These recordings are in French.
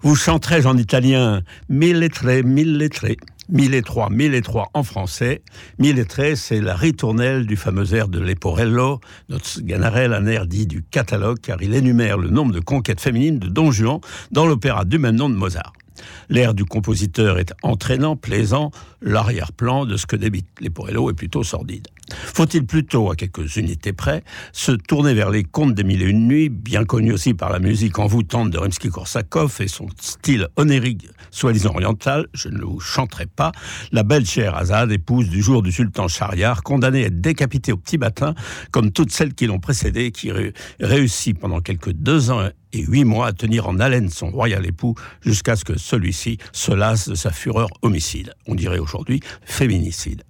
Vous chanterez en italien mille lettrés, mille lettrés. Mille et trois, mille et trois en français. Mille et trois, c'est la ritournelle du fameux air de Leporello, notre Ganarelle, un air dit du catalogue, car il énumère le nombre de conquêtes féminines de Don Juan dans l'opéra du même nom de Mozart. L'air du compositeur est entraînant, plaisant, l'arrière-plan de ce que débite Leporello est plutôt sordide. Faut-il plutôt, à quelques unités près, se tourner vers les contes des mille et une nuits, bien connus aussi par la musique envoûtante de Rimsky-Korsakov et son style onérique, soi-disant oriental, je ne vous chanterai pas, la belle chère Azad, épouse du jour du sultan Shahriar, condamnée à être décapitée au petit matin, comme toutes celles qui l'ont précédée, qui réussit pendant quelques deux ans et huit mois à tenir en haleine son royal époux jusqu'à ce que celui-ci se lasse de sa fureur homicide. On dirait aujourd'hui féminicide.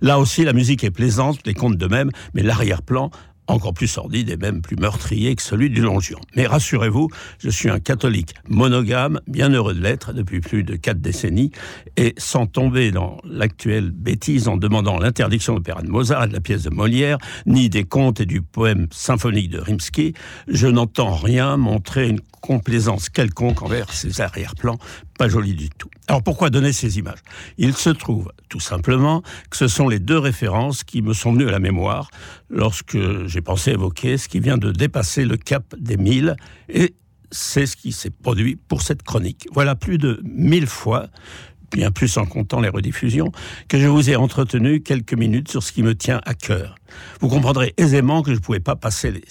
Là aussi, la musique est plaisante, les contes de même, mais l'arrière-plan encore plus sordide et même plus meurtrier que celui du Longion. Mais rassurez-vous, je suis un catholique monogame, bien heureux de l'être depuis plus de quatre décennies, et sans tomber dans l'actuelle bêtise en demandant l'interdiction de l'opéra de Mozart de la pièce de Molière, ni des contes et du poème symphonique de Rimsky, je n'entends rien montrer une complaisance quelconque envers ces arrière-plans, pas jolis du tout. Alors pourquoi donner ces images? Il se trouve tout simplement que ce sont les deux références qui me sont venues à la mémoire lorsque j'ai pensé évoquer ce qui vient de dépasser le cap des mille et c'est ce qui s'est produit pour cette chronique. Voilà plus de mille fois bien plus en comptant les rediffusions, que je vous ai entretenu quelques minutes sur ce qui me tient à cœur. Vous comprendrez aisément que je ne pouvais pas passer les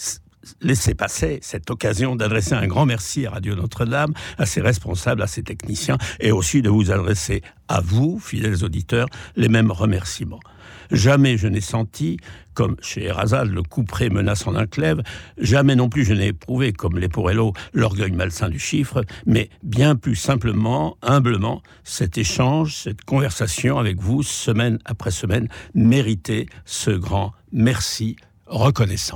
laisser passer cette occasion d'adresser un grand merci à Radio Notre-Dame, à ses responsables, à ses techniciens, et aussi de vous adresser à vous, fidèles auditeurs, les mêmes remerciements. Jamais je n'ai senti, comme chez Erazade, le coup près menaçant d'un clève, jamais non plus je n'ai éprouvé, comme les Porello, l'orgueil malsain du chiffre, mais bien plus simplement, humblement, cet échange, cette conversation avec vous, semaine après semaine, méritait ce grand merci reconnaissant.